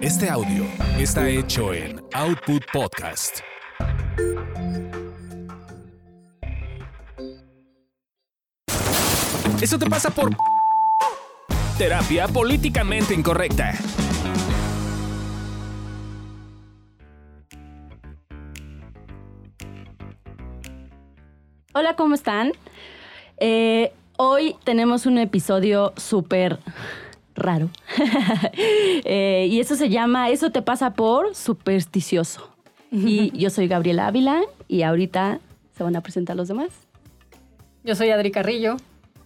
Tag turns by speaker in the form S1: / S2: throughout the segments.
S1: Este audio está hecho en Output Podcast. Eso te pasa por terapia políticamente incorrecta.
S2: Hola, ¿cómo están? Eh, hoy tenemos un episodio súper raro. Eh, y eso se llama Eso te pasa por supersticioso. Y yo soy Gabriela Ávila y ahorita se van a presentar los demás.
S3: Yo soy Adri Carrillo.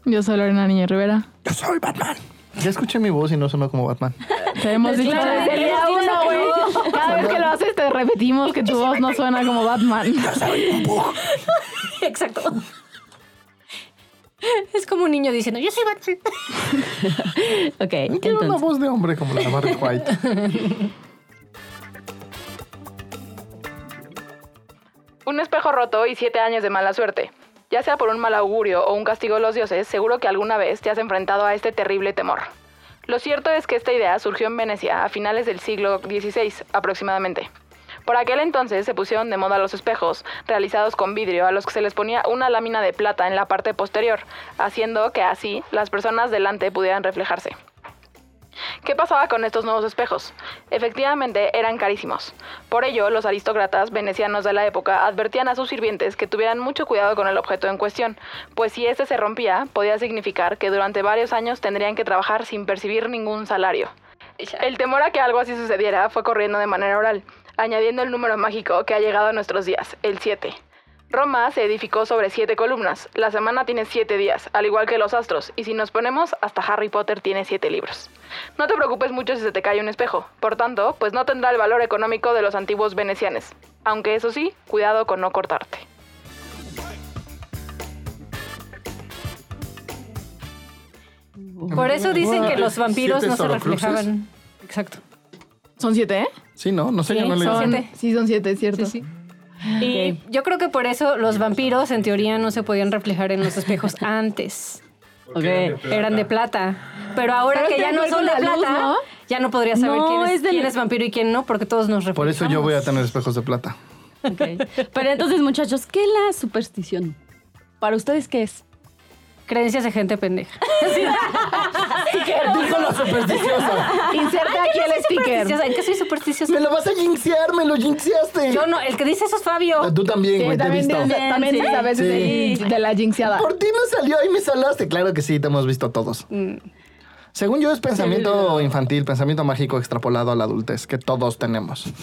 S4: Yo soy Lorena Niño Rivera.
S5: Yo soy Batman. Ya escuché mi voz y no sonó como Batman.
S4: Te hemos dicho desde el día uno, güey. Cada vez que lo haces te repetimos que tu voz no suena como Batman.
S5: Yo soy un bug.
S3: Exacto. Es como un niño diciendo, yo soy Batman.
S2: Ok,
S5: Quiero una voz de hombre como la de Barry White.
S4: Un espejo roto y siete años de mala suerte. Ya sea por un mal augurio o un castigo de los dioses, seguro que alguna vez te has enfrentado a este terrible temor. Lo cierto es que esta idea surgió en Venecia a finales del siglo XVI aproximadamente. Por aquel entonces se pusieron de moda los espejos, realizados con vidrio, a los que se les ponía una lámina de plata en la parte posterior, haciendo que así las personas delante pudieran reflejarse. ¿Qué pasaba con estos nuevos espejos? Efectivamente, eran carísimos. Por ello, los aristócratas venecianos de la época advertían a sus sirvientes que tuvieran mucho cuidado con el objeto en cuestión, pues si este se rompía, podía significar que durante varios años tendrían que trabajar sin percibir ningún salario. El temor a que algo así sucediera fue corriendo de manera oral, añadiendo el número mágico que ha llegado a nuestros días, el 7. Roma se edificó sobre siete columnas. La semana tiene siete días, al igual que los astros, y si nos ponemos, hasta Harry Potter tiene siete libros. No te preocupes mucho si se te cae un espejo, por tanto, pues no tendrá el valor económico de los antiguos venecianos. Aunque eso sí, cuidado con no cortarte.
S3: Por eso dicen que los
S5: ¿Siete
S3: vampiros no se reflejaban. Exacto.
S4: ¿Son siete, eh?
S5: Sí, no, no sé, yo no le
S3: son-
S4: Son, sí, son siete, es cierto.
S3: Sí, sí. Y yo creo que por eso los vampiros en teoría no se podían reflejar en los espejos antes.
S2: Ok.
S3: Eran de plata. Pero ahora
S4: Pero
S3: que ya no son de
S4: luz,
S3: plata,
S4: ¿no?
S3: ya no podría saber
S2: No,
S3: quién, es,
S2: es del-
S3: quién es vampiro y quién no, porque todos nos reflejamos.
S5: Por eso yo voy a tener espejos de plata.
S2: ok. Pero entonces, muchachos, ¿qué es la superstición? ¿Para ustedes qué es?
S3: Creencias de gente pendeja.
S5: Dijo la supersticiosa.
S4: Inserta aquí el sticker.
S3: ¿En qué soy supersticiosa?
S5: Me lo vas a jinxear, me lo jinxeaste.
S3: Yo no, el que dice eso es Fabio.
S5: Ah, Tú también,
S4: Sí,
S5: güey, te he
S4: también,
S5: visto.
S4: de- también
S2: Sí.
S4: a veces
S5: Sí.
S4: de, de la jinxeada.
S5: Por ti no salió y me salaste. Claro que sí, te hemos visto todos.
S3: Mm.
S5: Según yo es pensamiento infantil, pensamiento mágico extrapolado a la adultez, que todos tenemos.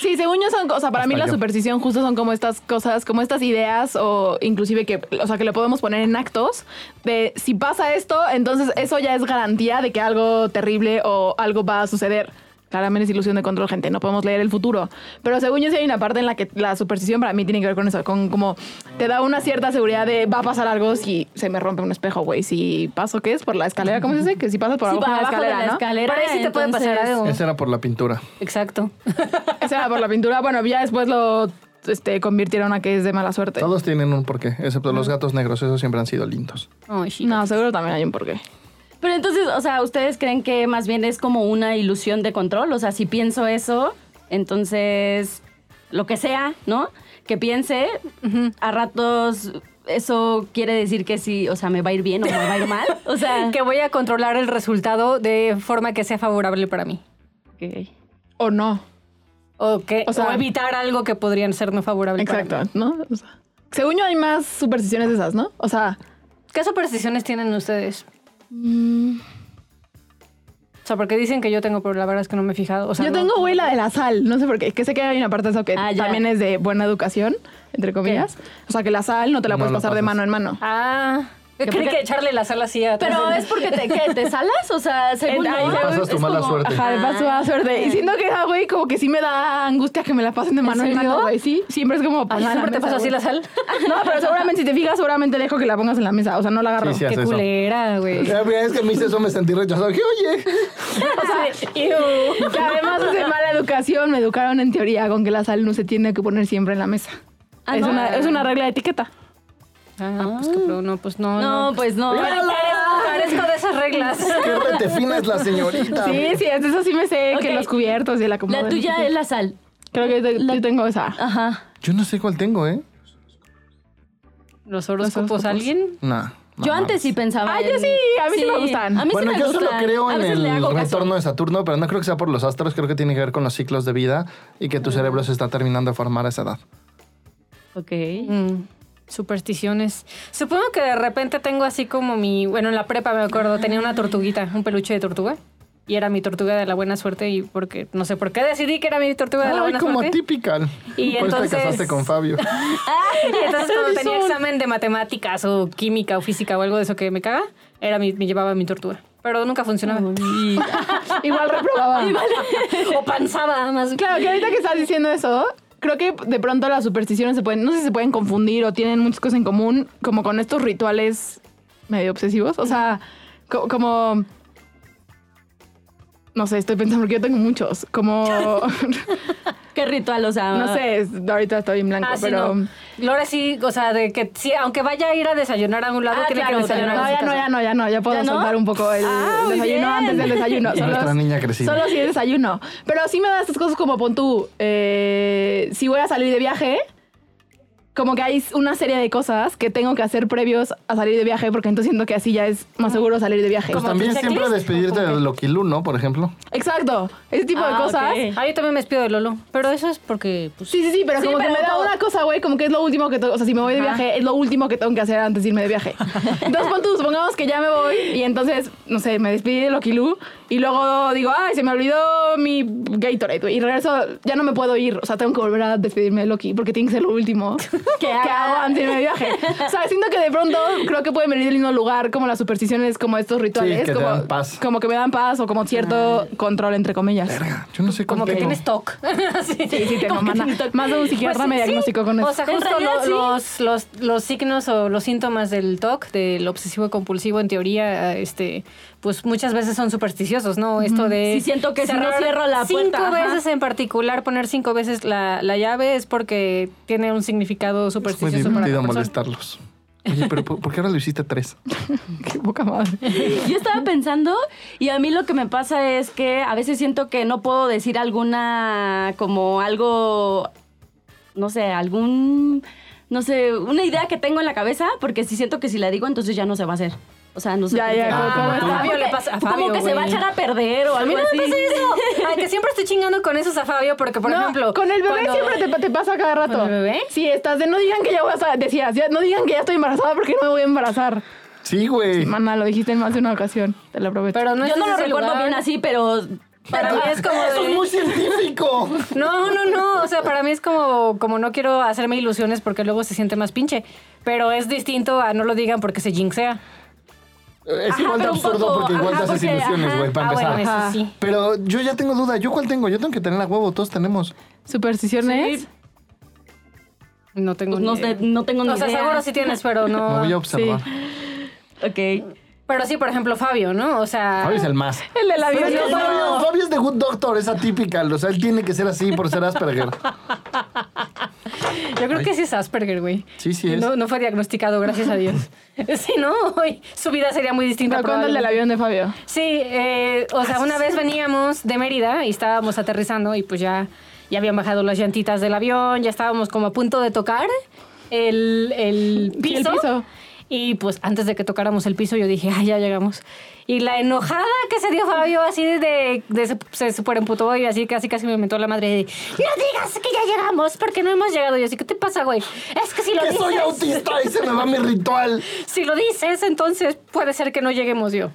S4: Sí, según yo son, o sea, para mí la superstición justo son como estas cosas, como estas ideas o inclusive que, o sea, que le podemos poner en actos de si pasa esto, entonces eso ya es garantía de que algo terrible o algo va a suceder. Claramente es ilusión de control, gente, no podemos leer el futuro. Pero según yo sí hay una parte en la que la superstición para mí tiene que ver con eso, con como te da una cierta seguridad de va a pasar algo si se me rompe un espejo, güey. Si paso, ¿qué es? Por la escalera, ¿cómo se dice? Que si pasas por
S2: Sí,
S4: abajo de la
S2: de
S4: escalera,
S2: la
S4: ¿no?
S2: escalera.
S3: Por ahí sí te puede pasar algo.
S5: Esa era por la pintura.
S3: Exacto.
S4: Esa era por la pintura. Bueno, ya después lo este, convirtieron a que es de mala suerte.
S5: Todos tienen un porqué, excepto los gatos negros, esos siempre han sido lindos.
S4: No, seguro también hay un porqué.
S2: Pero entonces, o sea, ¿ustedes creen que más bien es como una ilusión de control? O sea, si pienso eso, entonces lo que sea, ¿no? Que piense, a ratos eso quiere decir que sí, o sea, me va a ir bien o me va a ir mal. O sea,
S3: que voy a controlar el resultado de forma que sea favorable para mí.
S4: O no.
S3: O, que,
S4: O sea-
S3: o evitar algo que podrían ser no favorable para
S4: Exacto,
S3: mí.
S4: ¿no? O sea, según yo hay más supersticiones de esas, ¿no? O sea,
S3: ¿Qué supersticiones tienen ustedes?
S4: Mm.
S3: O sea, porque dicen que yo tengo, pero la verdad es que no me he fijado. O sea,
S4: yo
S3: no-
S4: tengo, güey, la de la sal. No sé por qué. Que sé que hay una parte de eso que
S2: Ah,
S4: también es de buena educación, entre comillas. O sea, que la sal no te la
S5: No
S4: puedes pasar de mano en mano.
S3: Ah, yo
S2: ¿Que
S3: que echarle la sal así a
S2: Pero es porque te, ¿qué? ¿Te salas? O sea, según yo,
S4: se-
S5: pasas tu mala
S2: como-
S5: suerte.
S4: Ajá, de paso a suerte. Y siento que güey, como que sí me da angustia que me la pasen de mano en mano, güey. Sí, siempre es como
S3: Ay,
S4: pasar
S3: ¿Siempre te pasa así la sal?
S4: No, pero seguramente si te fijas, seguramente dejo que la pongas en la mesa. O sea, no la agarro.
S5: Sí, sí,
S3: Qué
S5: eso.
S3: culera, güey.
S5: La primera vez que me hice eso me sentí rechazado. Dije, oye,
S4: O sea, que además es de mala educación, me educaron en teoría con que la sal no se tiene que poner siempre en la mesa.
S2: Ah,
S4: es,
S2: ¿no?
S4: una, es una regla de etiqueta.
S3: Ah, pues cabrón, no, pues no.
S2: No, pues no.
S3: Carezco, carezco de esa las reglas.
S5: Qué retefina es la señorita.
S4: Sí, sí, es eso sí me sé que los cubiertos y el acomodo.
S2: La tuya es la sal.
S4: Creo que te- yo tengo esa.
S2: Ajá.
S5: Yo no sé cuál tengo, ¿eh?
S3: ¿Los horóscopos alguien?
S5: Nah. no
S2: Yo antes sí pensaba.
S4: Ah, yo
S2: en-
S4: sí, a mí sí me gustan.
S2: A mí
S5: Bueno,
S2: sí me
S5: yo solo
S2: gustan.
S5: creo
S2: A
S5: en el retorno de Saturno, pero no creo que sea por los astros, creo que tiene que ver con los ciclos de vida y que tu cerebro se está terminando de formar a esa edad.
S2: Ok.
S3: Mm, supersticiones. Supongo que de repente tengo así como mi... Bueno, en la prepa me acuerdo, tenía una tortuguita, un peluche de tortuga. Y era mi tortuga de la buena suerte y porque no sé por qué decidí que era mi tortuga de la buena
S5: como
S3: suerte.
S5: typical.
S3: Y
S5: Por eso te
S3: entonces-
S5: casaste con Fabio.
S3: Y entonces cuando tenía examen de matemáticas o química o física o algo de eso que me caga, era mi, me llevaba mi tortuga. Pero nunca funcionaba.
S4: Igual reprobaba.
S3: o panzaba más.
S4: Claro, que ahorita que estás diciendo eso, creo que de pronto las supersticiones se pueden, no sé si se pueden confundir o tienen muchas cosas en común, como con estos rituales medio obsesivos. O sea, co- como. No sé, estoy pensando porque yo tengo muchos. Como.
S2: ¿Qué ritual? O sea.
S4: no sé, ahorita estoy en blanco,
S3: Ah, sí,
S4: pero.
S3: no. Lore sí, o sea, de que sí, aunque vaya a ir a desayunar a un lado,
S2: Ah,
S3: tiene
S2: claro,
S3: que desayunar.
S4: No, ya no, ya no, ya no, ya puedo
S2: ¿Ya no?
S4: soltar un poco el,
S2: Ah,
S4: el desayuno
S2: bien.
S4: antes del desayuno.
S5: Nuestra
S4: Solo-
S5: niña crecida.
S4: Solo si es desayuno. Pero sí me da estas cosas como pon tú. eh, si voy a salir de viaje, como que hay una serie de cosas que tengo que hacer previos a salir de viaje, porque entonces siento que así ya es más seguro salir de viaje.
S5: Pues
S3: ¿Como
S5: también siempre despedirte
S3: ¿O cómo
S5: de? Loki Lu, ¿no? Por ejemplo.
S4: Exacto. Ese tipo de
S2: Ah,
S4: cosas.
S3: Ah, yo también me despido de Lolo. Pero eso es porque, pues.
S4: Sí, sí, sí, pero
S2: Sí,
S4: como
S2: pero
S4: que me da una cosa, güey, como que es lo último que tengo, o sea, si me voy de viaje, es lo último que tengo que hacer antes de irme de viaje. Entonces, pon tú, supongamos que ya me voy y entonces, no sé, me despedí de Loki Lu y luego digo, ay, se me olvidó mi Gatorade, güey, y regreso, ya no me puedo ir, o sea, tengo que volver a despedirme de Loki porque tiene que ser lo último que hago antes de de viaje. O sea, siento que de pronto creo que pueden venir del mismo lugar como las supersticiones, como estos rituales,
S5: que te
S4: como,
S5: dan paz.
S4: como que me dan paz o como cierto control, entre comillas.
S5: Verga, yo no sé
S3: Como
S5: cuál
S3: que
S5: tengo.
S3: tienes TOC. sí,
S4: Sí, sí, tengo,
S3: Como que.
S4: Más de un psiquiatra
S3: Pues,
S4: me
S3: sí.
S4: diagnosticó con eso.
S3: O sea, justo
S2: realidad,
S3: lo-
S2: sí.
S3: los, los, los signos o los síntomas del TOC, del obsesivo compulsivo, en teoría, este, pues muchas veces son supersticiosos, ¿no? Esto de.
S2: Sí, siento que si no cierro la
S3: cinco
S2: puerta, ajá.
S3: veces en particular, poner cinco veces la, la llave es porque tiene un significado
S5: Es muy
S3: supersticioso para la
S5: divertido
S3: persona.
S5: molestarlos. Oye, pero ¿por por qué ahora lo hiciste tres?
S4: Qué poca madre.
S2: Yo estaba pensando y a mí lo que me pasa es que a veces siento que no puedo decir alguna como algo no sé, algún no sé, una idea que tengo en la cabeza porque si siento que si la digo entonces ya no se va a hacer. O sea, no sé.
S4: Ya, ya,
S2: qué.
S4: como- como.
S3: Fabio le pasa a
S2: como
S3: Fabio,
S2: que se va a echar a perder o
S3: A mí
S2: algo
S3: no me
S2: así.
S3: pasa eso. Ay, que siempre estoy chingando con esos a Fabio porque, por
S4: No,
S3: ejemplo...
S4: con el bebé
S3: cuando-
S4: siempre te, te pasa cada rato.
S3: ¿Con el bebé?
S4: Sí, estás de no digan que ya voy a estar, decías, ya, no digan que ya estoy embarazada porque no me voy a embarazar.
S5: Sí, güey.
S4: Mana, lo dijiste en más de una ocasión, te lo prometo.
S3: Pero no
S2: Yo no lo recuerdo
S3: lugar.
S2: bien así, pero
S3: Para mí es como
S5: Eso es muy científico.
S3: No, no, no. O sea, para mí es como, como no quiero hacerme ilusiones porque luego se siente más pinche. Pero es distinto a no lo digan porque se jinxea.
S5: Es
S2: Ajá,
S5: igual de absurdo
S2: poco,
S5: porque igual
S2: ajá,
S5: te haces
S2: porque,
S5: ilusiones, güey, para
S3: Ah,
S5: empezar.
S3: bueno, eso
S4: Ajá.
S3: sí.
S5: Pero yo ya tengo duda. ¿Yo cuál tengo? Yo tengo que tener a huevo. Todos tenemos.
S4: ¿Supersticiones?
S3: No tengo
S2: pues, no,
S3: ni idea.
S2: sé, no tengo ni
S3: O sea,
S2: idea.
S3: seguro sí tienes, pero
S5: Me
S3: no.
S5: voy a observar.
S2: Ok.
S3: Pero sí, por ejemplo, Fabio, ¿no? O sea.
S5: Fabio es el más.
S4: El de la
S5: Pero es que. Fabio, Fabio es de Good Doctor, es atípica. O sea, él tiene que ser así por ser Asperger.
S3: Yo creo que sí es Asperger, güey.
S5: Sí, sí es.
S3: No, no fue diagnosticado, gracias a Dios. Sí, no, hoy su vida sería muy distinta.
S4: ¿Pero cuándo el del avión de Fabio?
S3: Sí, eh, o sea, una vez veníamos de Mérida y estábamos aterrizando y pues ya, ya habían bajado las llantitas del avión, ya estábamos como a punto de tocar el, el
S4: Sí,
S3: piso.
S4: el piso.
S3: Y pues antes de que tocáramos el piso yo dije, ay, ya llegamos. Y la enojada que se dio Fabio así de, de, se, se super emputó y así casi casi me mentó la madre de, no digas que ya llegamos porque no hemos llegado. Y así, ¿qué te pasa, güey? Es que si lo
S5: Que
S3: dices...
S5: soy autista y se me va mi ritual.
S3: Si lo dices, entonces puede ser que no lleguemos yo.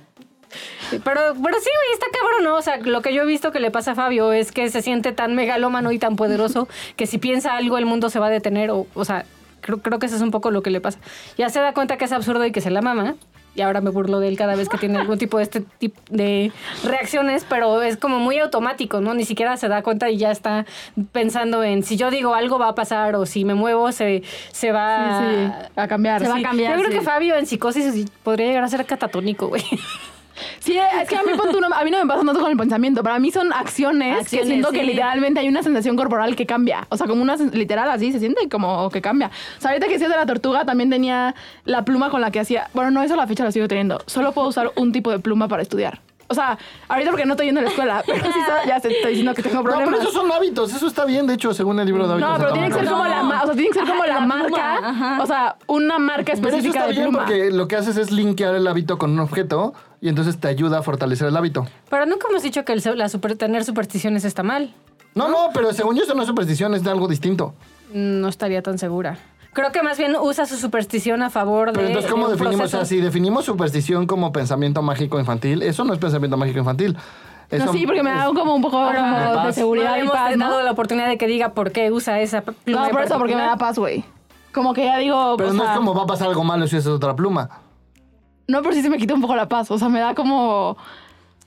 S3: Pero, pero sí, güey, está cabrón, ¿no? O sea, lo que yo he visto que le pasa a Fabio es que se siente tan megalómano y tan poderoso que si piensa algo el mundo se va a detener. O, o sea, creo, creo que eso es un poco lo que le pasa. Ya se da cuenta que es absurdo y que se la mama. Y ahora me burlo de él cada vez que tiene algún tipo de este tipo de reacciones, pero es como muy automático, ¿no? Ni siquiera se da cuenta y ya está pensando en si yo digo algo va a pasar o si me muevo se, se va
S4: Sí, sí, a cambiar.
S2: Se va a cambiar.
S3: yo creo que Fabio en psicosis podría llegar a ser catatónico, güey.
S4: Sí, es que a mí, no- a mí no me pasa tanto con el pensamiento. Para mí son acciones, que siento que literalmente hay una sensación corporal que cambia. O sea, como una literal así, se siente como que cambia. O sea, ahorita que hacía de la tortuga también tenía la pluma con la que hacía. Bueno, no, eso la fecha lo sigo teniendo. Solo puedo usar un tipo de pluma para estudiar. O sea, ahorita porque no estoy yendo a la escuela, pero sí ya se- estoy diciendo que tengo
S5: No, pero
S4: problemas.
S5: esos son hábitos, eso está bien, de hecho, según el libro de hábitos.
S4: No, pero tiene que ser como la, ma- o sea, tiene que ser
S2: Ajá,
S4: como la,
S2: la pluma,
S4: marca, o sea, una marca
S5: Pero eso
S4: específica
S5: está
S4: de
S5: bien
S4: pluma.
S5: porque lo que haces es linkear el hábito con un objeto y entonces te ayuda a fortalecer el hábito.
S3: Pero nunca hemos dicho que el, la super- tener supersticiones está mal.
S5: No, no, pero según yo eso no es superstición, es de algo distinto.
S3: No estaría tan segura. Creo que más bien usa su superstición a favor
S5: Pero
S3: de.
S5: entonces, ¿cómo
S3: de
S5: definimos? O sea, si definimos superstición como pensamiento mágico infantil, eso no es pensamiento mágico infantil. Eso
S4: No, sí, porque me da como un poco como
S5: De paz.
S4: seguridad
S3: no
S4: y
S3: hemos
S4: paz, ¿no?
S3: dado la oportunidad de que diga por qué usa esa pluma.
S4: No, por eso, porque me da paz, güey. Como que ya digo,
S5: Pero no
S4: sea,
S5: es como va a pasar algo malo si usas otra pluma.
S4: No, pero sí se me quita un poco la paz. O sea, me da como...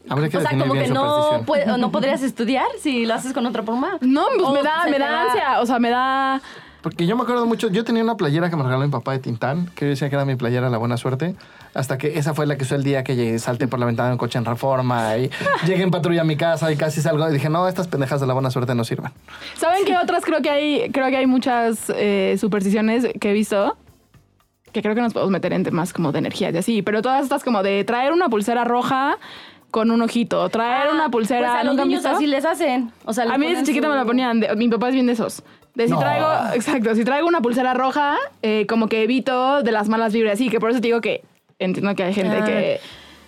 S5: Habría que
S2: O sea, como
S5: bien
S2: que no, puede- no podrías estudiar si lo haces con otra pluma.
S4: No, pues
S2: O
S4: me da, me da ansia. O sea, me da...
S5: Porque yo me acuerdo mucho, yo tenía una playera que me regaló mi papá de Tintán, que yo decía que era mi playera La Buena Suerte, hasta que esa fue la que usé el día que llegué, salté por la ventana de un coche en reforma y llegué en patrulla a mi casa y casi salgo y dije, no, estas pendejas de La Buena Suerte no sirven.
S4: ¿Saben qué otras? Creo que hay, creo que hay muchas eh, supersticiones que he visto que creo que nos podemos meter en temas como de energías y así. Pero todas estas como de traer una pulsera roja con un ojito, traer
S2: Ah,
S4: una pulsera...
S2: Pues a los
S4: ¿nunca
S2: niños así les hacen. O sea,
S4: A mí desde chiquita
S2: su-
S4: me la ponían. de- mi papá es bien de esos. De si
S5: No.
S4: traigo, exacto, si traigo una pulsera roja, eh, como que evito de las malas vibras. Sí, que por eso te digo que entiendo que hay gente
S3: Ah.
S4: que.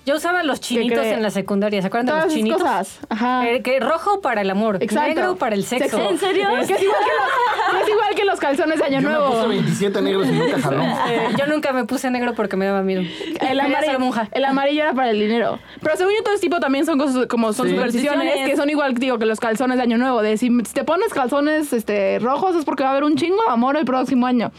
S3: Yo usaba los chinitos en la secundaria. ¿Se acuerdan de los
S4: esas
S3: chinitos?
S4: cosas. Ajá.
S3: Eh, que rojo para el amor,
S4: Exacto.
S3: negro para el sexo.
S2: ¿En serio?
S4: Que es, igual que los, que es igual que los calzones de Año
S5: Yo me
S4: Nuevo.
S5: puse 27 negros y nunca jaló.
S3: Eh, yo nunca me puse negro porque me daba miedo.
S4: El amarillo,
S3: monja.
S4: el amarillo era para el dinero. Pero según yo, todo este tipo también son cosas como son
S5: Sí.
S4: supersticiones
S2: Supersticiones.
S4: que son igual, digo, que los calzones de Año Nuevo. De si te pones calzones este, rojos es porque va a haber un chingo de amor el próximo año.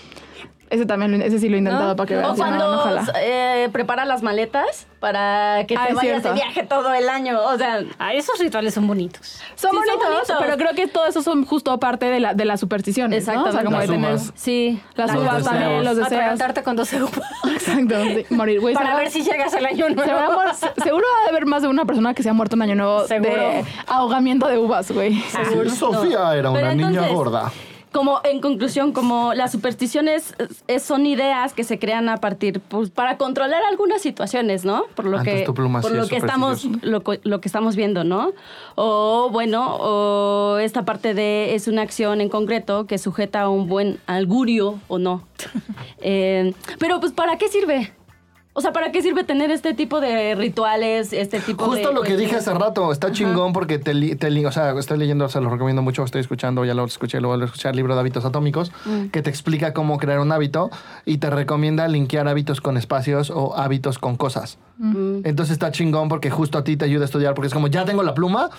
S4: Ese también, ese sí lo he intentado
S3: ¿No?
S4: para que
S2: O
S4: veas. No,
S2: cuando
S4: no
S2: eh, prepara las maletas para que
S4: Ah,
S2: te vayas de viaje todo el año. O sea,
S3: Ah, esos rituales son bonitos.
S4: Son,
S2: Sí, son
S4: bonitos, pero creo que todo eso son justo parte de la, de las supersticiones. ¿no? O sea,
S2: Exactamente.
S4: como de
S5: Las
S4: tener
S5: uvas.
S2: sí.
S4: las
S2: la-
S4: uvas también, los deseos.
S3: Atragantarte con 12 uvas.
S4: Exacto, sí, morir. Güey,
S3: Para ver si llegas al año nuevo.
S4: seguro va a haber más de una persona que se ha muerto un año nuevo
S3: Seguro.
S4: de ahogamiento de uvas, güey.
S5: Sí, Sofía era una
S2: Pero
S5: niña
S2: entonces,
S5: gorda.
S2: Como en conclusión, como las supersticiones eh, son ideas que se crean a partir, pues, para controlar algunas situaciones, ¿no? Por lo
S5: Ah,
S2: que, por lo
S5: es
S2: que estamos, lo, lo que estamos viendo, ¿no? O bueno, o esta parte de es una acción en concreto que sujeta a un buen augurio o no. Eh, pero pues, ¿para qué sirve? O sea, ¿para qué sirve tener este tipo de rituales, este tipo de...
S5: Justo lo que dije hace rato, está chingón porque te, te o sea, estoy leyendo, se lo recomiendo mucho, estoy escuchando, ya lo escuché, lo vuelvo a escuchar, el libro de hábitos atómicos,
S2: Mm.
S5: que te explica cómo crear un hábito y te recomienda linkear hábitos con espacios o hábitos con cosas.
S2: Mm.
S5: Entonces está chingón porque justo a ti te ayuda a estudiar, porque es como, ya tengo la pluma,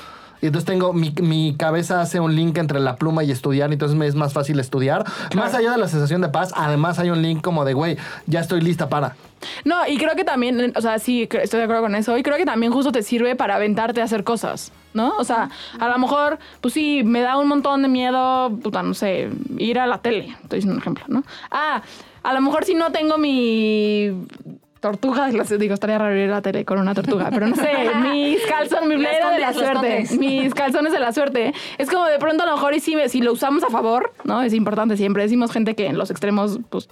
S5: y entonces tengo, mi, mi cabeza hace un link entre la pluma y estudiar, y entonces me es más fácil estudiar. Más allá de la sensación de paz, además hay un link como de, güey, ya estoy lista para.
S4: No, y creo que también, o sea, sí, estoy de acuerdo con eso. Y creo que también justo te sirve para aventarte a hacer cosas, ¿no? O sea, a lo mejor, pues sí, me da un montón de miedo, puta, no sé, ir a la tele. Estoy diciendo un ejemplo, ¿no? Ah, a lo mejor si no tengo mi tortuga, las- digo, estaría raro ir a la tele con una tortuga, pero no sé, mis calzones, mi playera de la suerte, mis calzones de la suerte. Es como de pronto a lo mejor y si, si lo usamos a favor, ¿no? Es importante siempre. Decimos gente que en los extremos, pues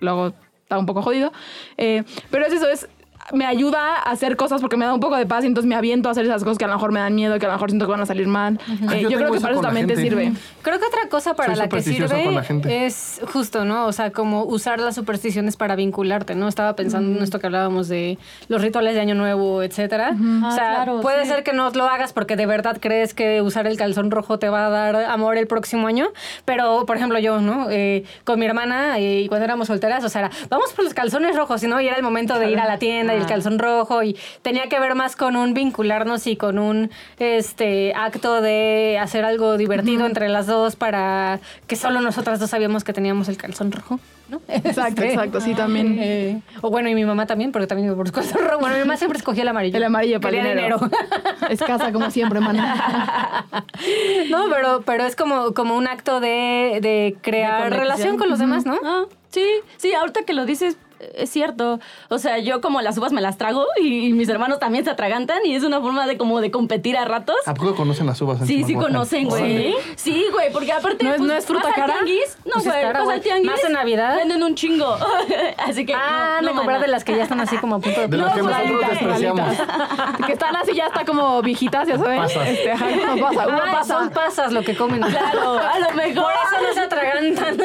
S4: luego está un poco jodido. Eh, pero es eso, es me ayuda a hacer cosas porque me da un poco de paz y entonces me aviento a hacer esas cosas que a lo mejor me dan miedo, que a lo mejor siento que van a salir mal. Eh,
S5: yo
S4: yo, creo que para eso también te sirve.
S3: Creo que otra cosa para
S5: Soy
S3: la que sirve
S5: con la gente.
S3: es justo, ¿no? O sea, como usar las supersticiones para vincularte, ¿no? Estaba pensando en esto que hablábamos de los rituales de Año Nuevo, etcétera. O
S2: Ah,
S3: sea,
S2: claro,
S3: puede
S2: sí.
S3: ser que no lo hagas porque de verdad crees que usar el calzón rojo te va a dar amor el próximo año, pero, por ejemplo, yo, ¿no? Eh, con mi hermana eh, y cuando éramos solteras, o sea, era, vamos por los calzones rojos, ¿no? Y era el momento de ir a la tienda y el calzón rojo y tenía que ver más con un vincularnos y con un este acto de hacer algo divertido entre las dos para que solo nosotras dos sabíamos que teníamos el calzón rojo, ¿no?
S4: Exacto,
S3: Este,
S4: exacto, sí, también.
S3: eh, o bueno, y mi mamá también, porque también por los calzón rojo. Bueno, mi mamá siempre escogía el amarillo.
S4: El amarillo para el dinero. Escasa como siempre, mana.
S3: no, pero, pero es como, como un acto de, de crear
S2: De
S3: relación con los demás, ¿no?
S2: Ah, sí, sí, ahorita que lo dices, es cierto. O sea, yo como las uvas me las trago y, y mis hermanos también se atragantan y es una forma de como de competir a ratos.
S5: ¿A poco conocen las uvas?
S2: Sí, sí conocen, güey. Sí, güey, porque aparte
S4: ¿No es-
S2: pues,
S4: no es fruta cara?
S2: tianguis, no,
S3: Pues es
S2: güey,
S3: cara,
S2: vas
S3: güey.
S2: al tianguis.
S3: ¿Más en Navidad?
S2: Venden un chingo. Así que
S3: Ah,
S2: no,
S3: no,
S2: no,
S3: de las que ya están así como a punto de...
S5: De las que
S4: No,
S5: nosotros
S4: malitas,
S5: despreciamos.
S4: que están así ya está como viejitas, ya saben.
S5: Pasas.
S4: Este, como pasa, uva
S3: Ah,
S4: pasa.
S3: son pasas lo que comen.
S2: Claro, a lo mejor.
S3: Por eso no se atragantan.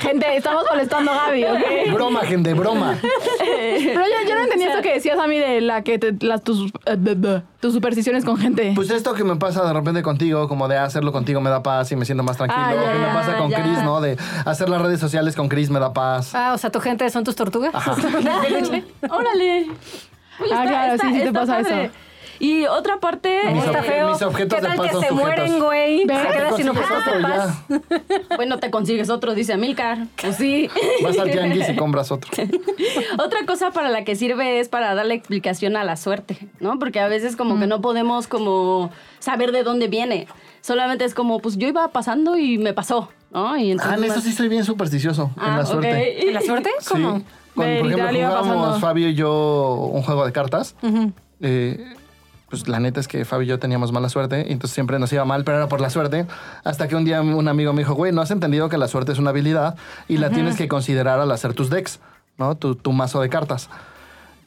S4: Gente, estamos molestando a Gaby, ¿ok?
S5: Broma, gente, broma.
S4: Pero yo, yo no entendía esto que decías a mí de la que te, las, tus, eh, tus supersticiones con gente.
S5: Pues esto que me pasa de repente contigo, como de hacerlo contigo me da paz y me siento más tranquilo.
S4: Ah, ya,
S5: que me
S4: ya,
S5: pasa con
S2: ya.
S5: Chris, ¿no? De hacer las redes sociales con Chris me da paz.
S3: Ah, o sea, tu gente son tus tortugas.
S2: Órale. Oye,
S4: Ah, claro, sí, sí te pasa eso.
S2: Y otra parte.
S5: Mis
S3: Está feo.
S5: mis objetos
S3: ¿Qué
S5: de
S3: tal
S5: paz
S3: que se
S5: sujetos.
S3: mueren, güey? Se
S4: te
S3: queda sin objetos de paz.
S2: Bueno, te consigues otro, dice Amilcar. Pues sí.
S5: Vas al tianguis y compras otro.
S2: Otra cosa para la que sirve es para darle explicación a la suerte, ¿no? Porque a veces como que no podemos como saber de dónde viene. Solamente es como, pues yo iba pasando y me pasó, ¿no? Y
S5: Ah,
S2: entonces,
S5: en eso sí soy bien supersticioso, en
S2: Ah,
S5: la suerte.
S3: ¿En la suerte? ¿Cómo?
S5: Sí. Cuando, por ejemplo, jugábamos. Fabio y yo un juego de cartas, eh, pues la neta es que Fabio y yo teníamos mala suerte, y entonces siempre nos iba mal, pero era por la suerte. Hasta que un día un amigo me dijo, güey, ¿no has entendido que la suerte es una habilidad y la tienes que considerar al hacer tus decks, ¿no? Tu, tu mazo de cartas.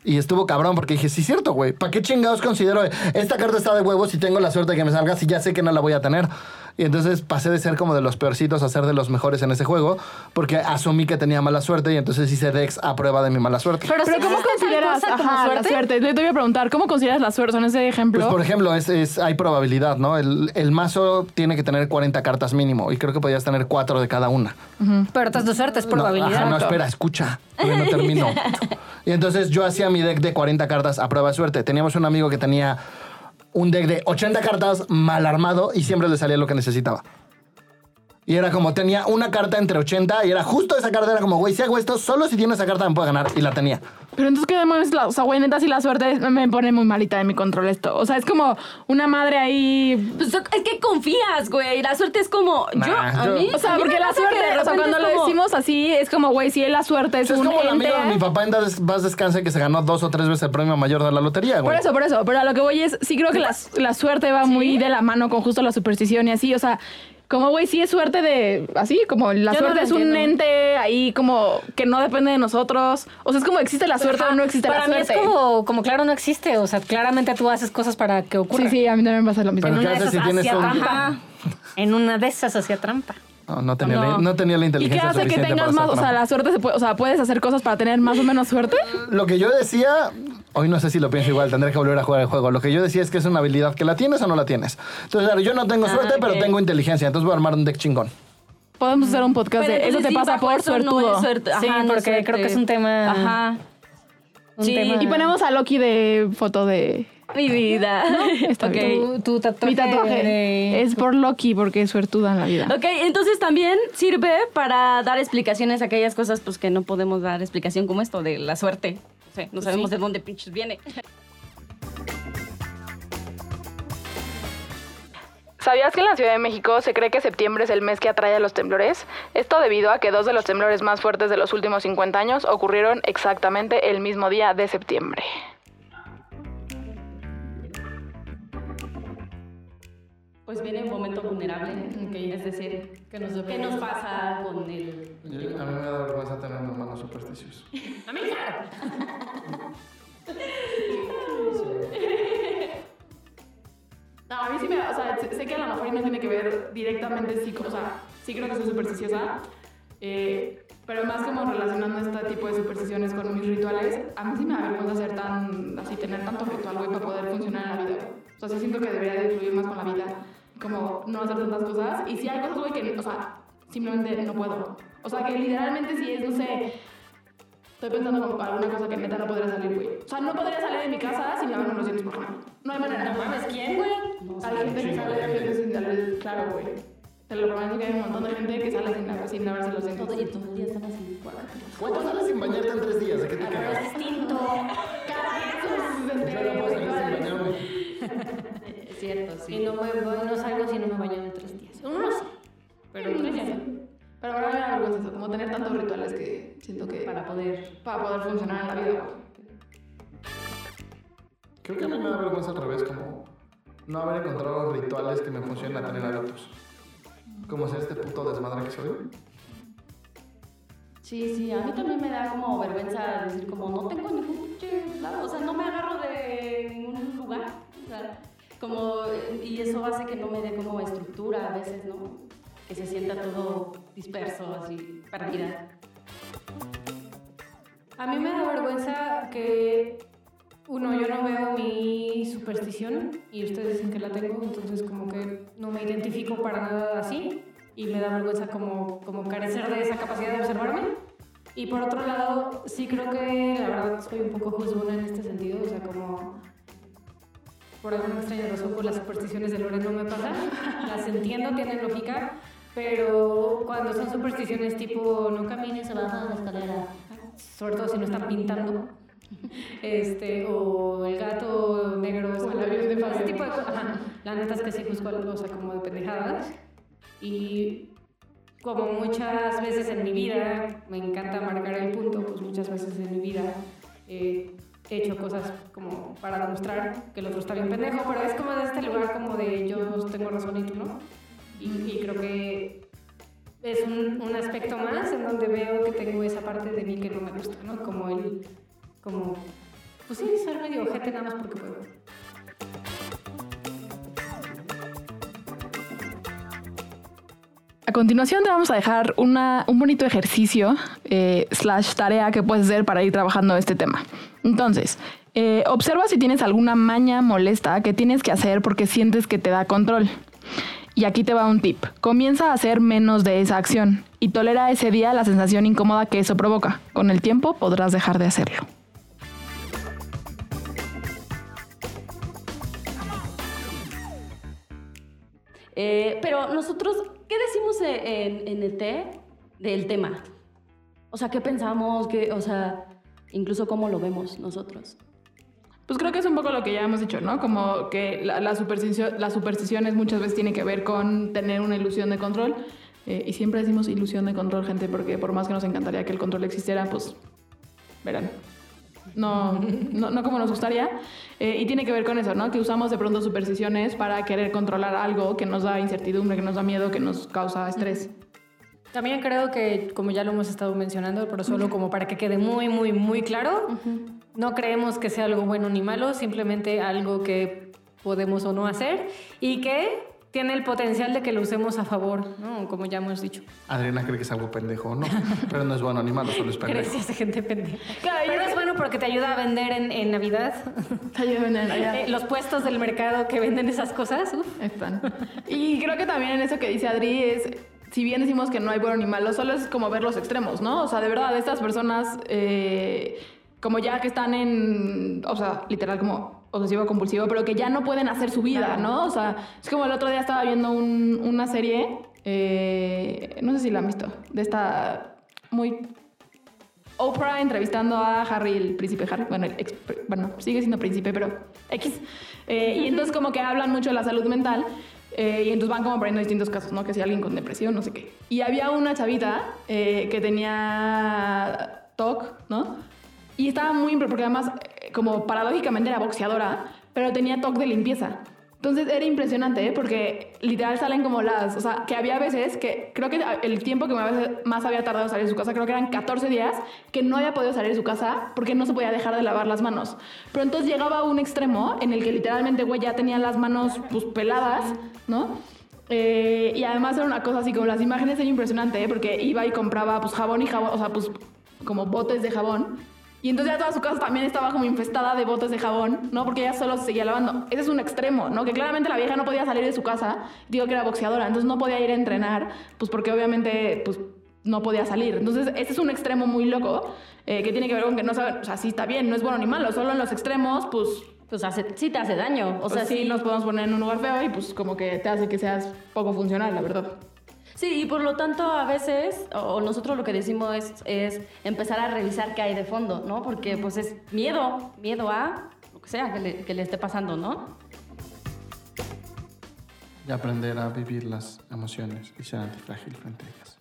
S5: Y estuvo cabrón porque dije, sí, es cierto, güey. ¿Para qué chingados considero esta carta está de huevos y tengo la suerte de que me salga si ya sé que no la voy a tener? Y entonces pasé de ser como de los peorcitos a ser de los mejores en ese juego porque asumí que tenía mala suerte y entonces hice decks a prueba de mi mala suerte.
S3: Pero,
S4: ¿cómo consideras
S3: como
S4: ajá, la
S3: suerte?
S4: suerte? Le te voy a preguntar, ¿cómo consideras la suerte? En ese ejemplo.
S5: Pues por ejemplo, es, es- hay probabilidad, ¿no? El, el mazo tiene que tener 40 cartas mínimo y creo que podías tener 4 de cada una.
S3: Pero de suerte, es
S5: No,
S3: probabilidad.
S5: ajá, no, espera, escucha. Todavía no termino. y entonces yo hacía mi deck de 40 cartas a prueba de suerte. Teníamos un amigo que tenía un deck de 80 cartas mal armado y siempre le salía lo que necesitaba. Y era como, tenía una carta entre 80 y era justo esa carta, era como, güey, si hago esto, solo si tiene esa carta me puede ganar. Y la tenía.
S4: Pero entonces, ¿qué demonios? La, o sea, güey, neta, si la suerte me pone muy malita de mi control esto. O sea, es como una madre ahí...
S2: Pues es que confías, güey. La suerte es como.
S5: Nah,
S2: yo, a
S5: yo-
S2: mí.
S4: O sea, porque la suerte, o sea, cuando
S2: es
S4: lo decimos así, es como, güey, si la suerte es,
S5: Es
S4: un
S5: como el
S4: ente...
S5: amigo de mi papá en Paz Descanse que se ganó dos o tres veces el premio mayor de la lotería,
S4: Por
S5: güey.
S4: eso, por eso. Pero a lo que voy es, sí creo que la, la suerte va muy de la mano con justo la superstición y así. O sea, como, güey, sí es suerte de... Así, como la
S3: Yo
S4: suerte es un ente ahí como que no depende de nosotros. O sea, es como existe la suerte
S3: Ajá.
S4: o no existe
S3: Para
S4: la
S3: mí
S4: suerte.
S3: es como, como claro, no existe. O sea, claramente tú haces cosas para que ocurra.
S4: Sí, sí, a mí también me pasa lo mismo.
S5: Pero
S3: En
S5: ¿qué
S3: una
S5: si
S3: esas
S5: tienes
S3: hacía
S5: un-
S3: trampa. En una de esas hacía trampa.
S5: No, no tenía,
S2: No.
S5: La, no tenía la
S4: ¿Y qué
S5: inteligencia
S4: hace que tengas
S5: para
S4: más? O sea,
S5: trampa.
S4: la suerte se puede... O sea, ¿puedes hacer cosas para tener más o menos suerte?
S5: Lo que yo decía, hoy no sé si lo pienso igual, tendré que volver a jugar el juego. Lo que yo decía es que es una habilidad que la tienes o no la tienes. Entonces, claro, yo no tengo suerte,
S2: ok.
S5: pero tengo inteligencia. Entonces voy a armar un deck chingón.
S4: Podemos hacer un podcast
S2: Pero
S4: de eso te
S2: sí,
S4: pasa por
S2: eso no
S4: suertudo.
S2: es suerte.
S3: Sí,
S2: no
S3: porque
S2: suerte.
S3: creo que es un tema-
S2: Ajá.
S3: Un
S2: Sí,
S3: tema-
S4: Y ponemos a Loki de foto de...
S2: Mi vida.
S4: Está
S2: Ok.
S4: bien.
S3: Tu, tu tatuaje.
S4: Mi tatuaje
S3: de-
S4: es por Loki porque es suertuda en la vida.
S2: Ok, entonces también sirve para dar explicaciones a aquellas cosas pues que no podemos dar explicación como esto de la suerte. O sea, no sabemos de dónde pinches viene.
S6: ¿Sabías que en la Ciudad de México se cree que septiembre es el mes que atrae a los temblores? Esto debido a que dos de los temblores más fuertes de los últimos 50 años ocurrieron exactamente el mismo día de septiembre.
S2: Pues viene un momento vulnerable. Es decir, ¿qué nos, ¿qué nos pasa con el...
S5: A mí me da vergüenza tener unos manos supersticiosos.
S4: No, a mí sí me, o sea, sé- que a lo mejor no tiene que ver directamente, sí, o sea, sí creo que soy supersticiosa, eh, pero más como relacionando este tipo de supersticiones con mis rituales, a mí sí me da vergüenza ser tan, así, tener tanto ritual, güey, para poder funcionar en la vida. O sea, sí siento que debería de fluir más con la vida, como no hacer tantas cosas, y si hay cosas, güey, que, o sea, simplemente no puedo. O sea, que literalmente si es, no sé, Estoy pensando como alguna cosa que neta no podría salir, güey. O sea, no podría salir de mi casa sin lavarme los dientes, por ejemplo. No hay manera. No mames, ¿quién, güey? hay gente que sale sin claro, güey. Te lo prometo que hay un montón de gente que sale sin, sin lavarse los dientes.
S2: Todo, y todo el día están así.
S5: ¿Cuánto sales sin bañarte en tres días? ¿De qué te quejas?
S4: distinto. Cada
S5: no puedo salir sin bañarme.
S2: Es cierto, sí.
S3: Y no, me, voy- no salgo si no me baño en tres días. Uno sí.
S4: Pero tres ya no. Pero ahora me da vergüenza eso, como tener tantos rituales que Siento que
S2: Para poder...
S4: para poder funcionar en la vida.
S5: Creo que a mí me da vergüenza al revés, como no haber encontrado rituales que me funcionen a tener hábitos. Como ser este puto desmadre que soy.
S2: Sí, sí, a mí también me da como vergüenza decir como no tengo ningún pinche o sea, no me agarro de ningún lugar, o sea, como, y eso hace que no me dé como estructura a veces, ¿no? Que se sienta todo disperso, así, perdida.
S3: A mí me da vergüenza que, uno, yo no veo mi superstición y ustedes dicen que la tengo, entonces como que no me identifico para nada así y me da vergüenza como, como carecer de esa capacidad de observarme. Y por otro lado, sí creo que la verdad soy un poco juzgona en este sentido, o sea, como por alguna extraña razón con las supersticiones de Lore no me pasa, las entiendo, tienen lógica, pero cuando son supersticiones tipo no camines abajo de la escalera, sobre todo si no están pintando, este, o el gato negro, o
S4: el avión de
S3: ese tipo de cosas, ajá, la neta es que sí juzgo algo, o sea, como de pendejadas, y como muchas veces en mi vida, me encanta marcar el punto, pues muchas veces en mi vida eh, he hecho cosas como para demostrar que el otro está bien pendejo, pero es como de este lugar como de yo tengo razón y tú no. Y, y creo que es un, un aspecto más en donde veo que tengo esa parte de mí que no me gusta, ¿no? Como el, como, pues sí, ser medio ojete nada más porque puedo.
S4: A continuación te vamos a dejar una, un bonito ejercicio eh, slash tarea que puedes hacer para ir trabajando este tema. Entonces, eh, observa si tienes alguna maña molesta que tienes que hacer porque sientes que te da control. Y aquí te va un tip. Comienza a hacer menos de esa acción y tolera ese día la sensación incómoda que eso provoca. Con el tiempo podrás dejar de hacerlo.
S2: Eh, pero nosotros, ¿qué decimos en, en el té del tema? O sea, ¿qué pensamos? ¿Qué, o sea, incluso cómo lo vemos nosotros.
S4: Pues creo que es un poco lo que ya hemos dicho, ¿no? Como que la, la las supersticiones muchas veces tienen que ver con tener una ilusión de control. Eh, y siempre decimos ilusión de control, gente, porque por más que nos encantaría que el control existiera, pues verán. No, no, no como nos gustaría. Eh, y tiene que ver con eso, ¿no? Que usamos de pronto supersticiones para querer controlar algo que nos da incertidumbre, que nos da miedo, que nos causa estrés.
S3: También creo que, como ya lo hemos estado mencionando, pero solo como para que quede muy, muy, muy claro, no creemos que sea algo bueno ni malo, simplemente algo que podemos o no hacer y que tiene el potencial de que lo usemos a favor, ¿no? como ya hemos dicho.
S5: Adriana cree que es algo pendejo, ¿no? Pero no es bueno ni malo, solo es pendejo.
S3: Gracias a gente pendeja. Pero es bueno porque te ayuda a vender en, en Navidad. Eh, los puestos del mercado que venden esas cosas. uf.
S4: Están. Y creo que también en eso que dice Adri es, si bien decimos que no hay bueno ni malo, solo es como ver los extremos, ¿no? O sea, de verdad, estas personas, eh, como ya que están en, o sea, literal como obsesivo compulsivo, pero que ya no pueden hacer su vida, ¿no? O sea, es como el otro día estaba viendo un- una serie, eh, no sé si la han visto, de esta muy Oprah entrevistando a Harry, el príncipe Harry. Bueno, el ex- bueno sigue siendo príncipe, pero X. Eh, y entonces como que hablan mucho de la salud mental. Eh, y entonces van como poniendo distintos casos, ¿no? Que si alguien con depresión, no sé qué. Y había una chavita eh, que tenía TOC, ¿no? Y estaba muy porque además, eh, como paradójicamente era boxeadora, pero tenía TOC de limpieza. Entonces era impresionante, ¿eh? porque literal salen como las. O sea, que había veces que creo que el tiempo que más, había tardado en salir de su casa, creo que eran 14 días, que no había podido salir de su casa porque no se podía dejar de lavar las manos. Pero entonces llegaba a un extremo en el que literalmente, güey, ya tenía las manos pues peladas, ¿no? Eh, y además era una cosa así como las imágenes eran impresionantes, ¿eh? porque iba y compraba pues jabón y jabón, o sea, pues como botes de jabón. Y entonces ya toda su casa también estaba como infestada de botes de jabón, ¿no? Porque ella solo se seguía lavando. Ese es un extremo, ¿no? Que claramente la vieja no podía salir de su casa, digo que era boxeadora, entonces no podía ir a entrenar, pues porque obviamente, pues no podía salir. Entonces, ese es un extremo muy loco eh, que tiene que ver con que no sabe, o sea, sí está bien, no es bueno ni malo, solo en los extremos, pues
S2: Pues hace, sí te hace daño. O
S4: o
S2: sea,
S4: sea, sí nos podemos poner en un lugar feo y pues como que te hace que seas poco funcional, la verdad.
S2: Sí, y por lo tanto a veces, o nosotros lo que decimos es, es empezar a revisar qué hay de fondo, ¿no? Porque pues es miedo, miedo a lo que sea que le, que le esté pasando, ¿no?
S5: Y aprender a vivir las emociones y ser antifrágil frente a ellas.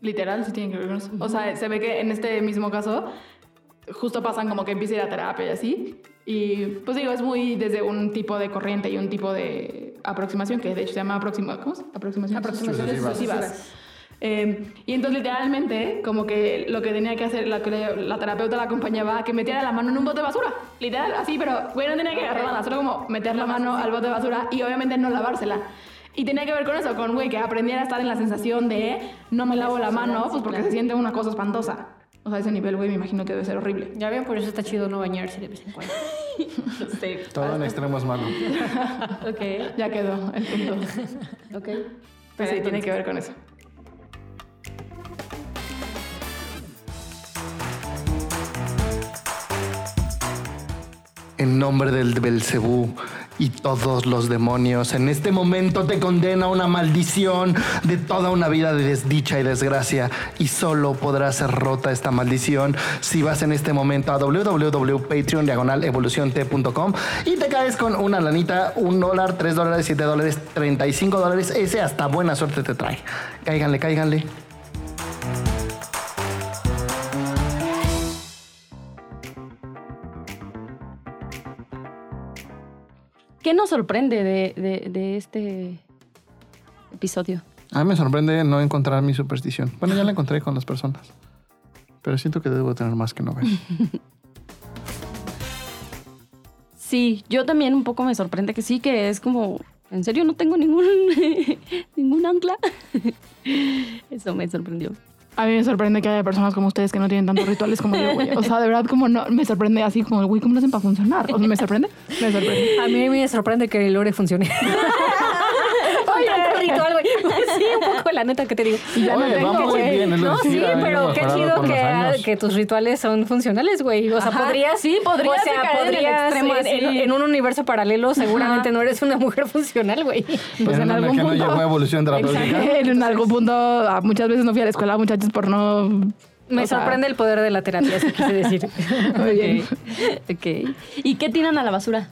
S4: Literal, sí tiene que ver con eso. O sea, se ve que en este mismo caso, justo pasan como que empieza a ir a terapia y así. Y pues digo, es muy desde un tipo de corriente y un tipo de aproximación, que de hecho se llama aproxima, ¿cómo? se- Aproximaciones,
S3: Aproximaciones
S4: sucesivas. Eh, y entonces literalmente, como que lo que tenía que hacer, la, la terapeuta la acompañaba a que metiera la mano en un bote de basura. Literal, así, pero güey, no tenía que agarrarla, solo como meter la mano al bote de basura y obviamente no lavársela. Y tenía que ver con eso, con güey, que aprendiera a estar en la sensación de no me lavo la mano, pues porque se siente una cosa espantosa. O sea, ese nivel, güey, me imagino que debe ser horrible.
S3: Ya ven, por eso está chido no bañarse de vez en cuando.
S5: Todo en extremo es malo.
S3: ok.
S4: Ya quedó el punto.
S3: Ok.
S4: Pues sí, tiene que ver con eso.
S5: En nombre del Belcebú y todos los demonios, en este momento te condena una maldición de toda una vida de desdicha y desgracia. Y solo podrá ser rota esta maldición si vas en este momento a www.patreon y te caes con una lanita, un dólar, tres dólares, siete dólares, treinta y cinco dólares. Ese hasta buena suerte te trae. Cáiganle, cáiganle.
S2: ¿Qué nos sorprende de, de- de este episodio?
S5: A mí me sorprende no encontrar mi superstición. Bueno, ya la encontré con las personas. Pero siento que debo tener más que no ver.
S2: Sí, yo también un poco me sorprende que sí, que es como, en serio no tengo ningún, ningún ancla. Eso me sorprendió.
S4: A mí me sorprende que haya personas como ustedes que no tienen tantos rituales como yo, güey. O sea, de verdad, como no, me sorprende así como, güey, ¿cómo lo hacen para funcionar? O sea, me sorprende, me sorprende.
S3: A mí me sorprende que el lore funcione. Oye, tanto ritual, güey. Sí, un poco la neta que te digo.
S4: ya no
S5: Oye,
S4: tengo,
S5: va muy
S4: güey.
S5: bien.
S3: No, sí, pero qué chido que, tus rituales son funcionales, güey. O sea,
S2: Ajá,
S3: podrías.
S2: sí, podrías
S3: O sea,
S2: caer en el
S3: podrías. en, en- un universo paralelo, seguramente no eres una mujer funcional, güey.
S4: Pues
S5: en
S4: algún
S5: que no
S4: punto.
S5: llegó a evolución terapéutica.
S4: En algún punto, muchas veces no fui a la escuela, muchachos, por no.
S3: Me
S4: o sea,
S3: sorprende el poder de la terapia, eso quise decir.
S4: Muy bien.
S2: Ok. ¿Y qué tiran a la basura?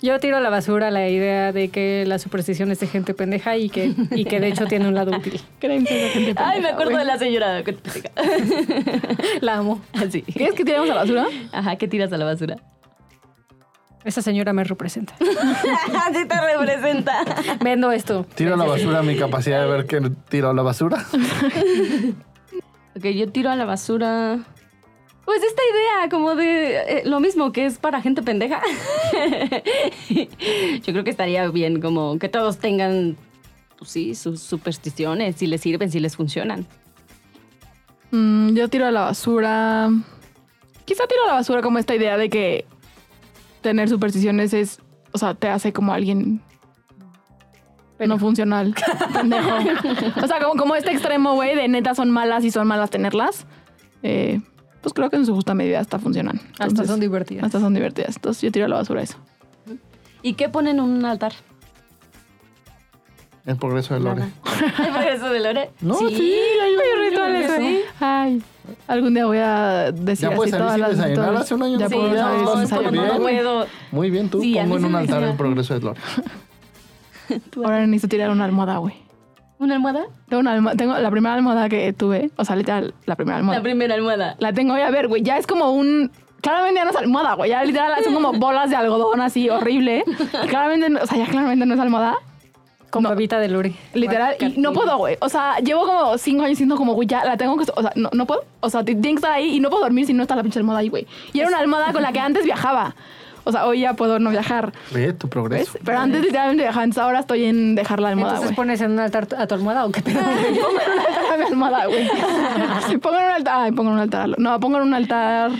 S3: Yo tiro a la basura la idea de que la superstición es de gente pendeja y que, y que de hecho tiene un lado útil.
S4: Creencias de gente
S2: Ay, me
S4: pendeja,
S2: acuerdo de la señora que.
S3: La amo.
S2: Así.
S4: ¿Quieres que tiremos a la basura?
S2: Ajá, ¿qué tiras a la basura?
S3: Esa señora me representa.
S2: Así te representa.
S3: Vendo esto.
S5: Tiro a la basura mi capacidad de ver que tiro a la basura.
S2: Ok, yo tiro a la basura. Pues esta idea, como de eh, lo mismo que es para gente pendeja. yo creo que estaría bien, como que todos tengan, pues sí, sus supersticiones, si les sirven, si les funcionan.
S4: Mm, yo tiro a la basura. Quizá tiro a la basura como esta idea de que tener supersticiones es. O sea, te hace como alguien. No funcional. Pendejo. O sea, como, como este extremo, güey, de neta son malas y son malas tenerlas. Eh, pues creo que en su justa medida hasta funcionan.
S3: Hasta
S4: Entonces,
S3: son divertidas.
S4: Hasta son divertidas. Entonces yo tiro a la basura eso.
S2: ¿Y qué ponen en un altar?
S5: El progreso de Lore.
S2: ¿El progreso de Lore?
S5: No, sí, hay un
S4: rituales
S5: progreso.
S4: Ay. Algún día voy a decir
S5: Ya puedes
S4: así todas
S5: sin
S4: las
S5: desayunar
S4: todas-
S5: hace un año.
S4: Ya
S5: Sí,
S4: puedo salir
S5: súper
S4: desayunar.
S5: bien.
S2: puedo.
S5: Muy bien, tú
S2: Sí,
S5: pongo en un altar el progreso de Lore.
S4: Ahora necesito tirar una almohada, güey.
S2: ¿Una almohada?
S4: Tengo, una tengo la primera almohada que tuve, o sea, literal, la primera almohada.
S2: La primera almohada.
S4: La tengo hoy a ver, güey. Ya es como un. Claramente ya no es almohada, güey. Ya literal son como bolas de algodón así horrible. Y claramente, no- o sea, ya claramente no es almohada.
S3: Con
S4: No.
S3: babita de Lore.
S4: Literal. Y no puedo, güey. O sea, llevo como cinco años siendo como, güey, ya la tengo que. O sea, no, no puedo. O sea, tiene que estar ahí y no puedo dormir si no está la pinche almohada ahí, güey. Y era una almohada con la que antes viajaba. O sea, hoy ya puedo no viajar.
S5: Ve tu progreso.
S4: ¿Ves? Pero antes literalmente viajaba. Entonces ahora estoy en dejar la almohada,
S3: Entonces
S4: güey.
S3: pones en un altar a tu almohada o qué pedo.
S4: Pongo en un altar a mi almohada, güey. Pongo en un altar. Ay, pongo en un altar. No, pongo en un altar.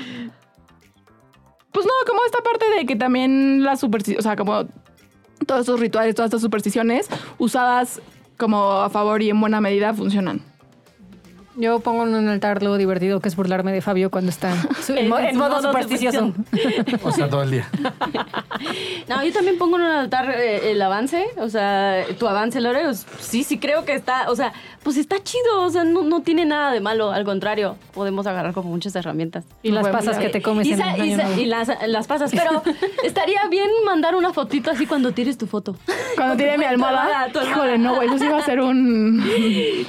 S4: Pues no, como esta parte de que también las supersticiones, o sea, como todos estos rituales, todas estas supersticiones usadas como a favor y en buena medida funcionan.
S3: Yo pongo en un altar lo divertido que es burlarme de Fabio cuando está su- en, mo- en modo supersticioso.
S5: O sea, todo el día.
S2: No, yo también pongo en un altar eh, el avance, o sea, tu avance, Lore, pues, sí, sí creo que está, o sea, pues está chido, o sea, no, no tiene nada de malo, al contrario, podemos agarrar como muchas herramientas.
S3: Y las
S4: Bueno,
S3: pasas
S4: mira,
S3: que te comes
S2: y,
S3: en
S2: sa-
S3: el
S2: y
S3: nuevo.
S2: y las, las pasas, pero estaría bien mandar una fotito así cuando tires tu foto.
S4: Cuando tiene mi almohada. Híjole, no, güey. Eso sí va a ser un.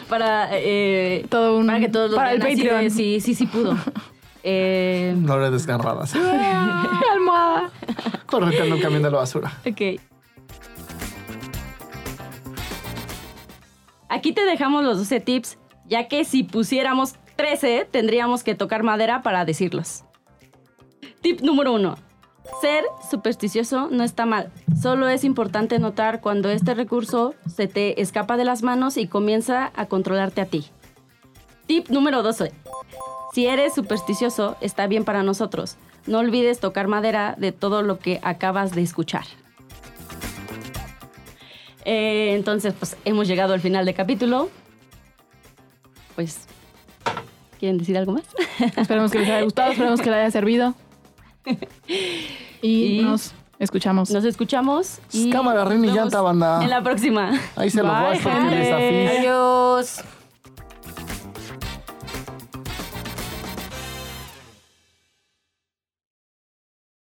S2: Para, eh,
S4: Todo un-
S2: para que todos lo
S4: para el
S2: de, sí, sí, sí pudo. Eh,
S5: No le desgarradas.
S4: almohada.
S5: Correteando el camión de la basura.
S2: ok. Aquí te dejamos los 12 tips, ya que si pusiéramos 13, tendríamos que tocar madera para decirlos. Tip número 1. Ser supersticioso no está mal, solo es importante notar cuando este recurso se te escapa de las manos y comienza a controlarte a ti. Tip número 12. Si eres supersticioso, está bien para nosotros. No olvides tocar madera de todo lo que acabas de escuchar. Eh, entonces, pues hemos llegado al final del capítulo. Pues, ¿quieren decir algo más?
S4: Esperemos que les haya gustado. Esperemos que les haya servido. Y,
S2: Y-
S4: nos escuchamos.
S2: Nos escuchamos y
S5: Cámara, rin y
S2: nos
S5: llanta, banda.
S2: En la próxima.
S5: Ahí se los voy a ficha.
S3: Adiós.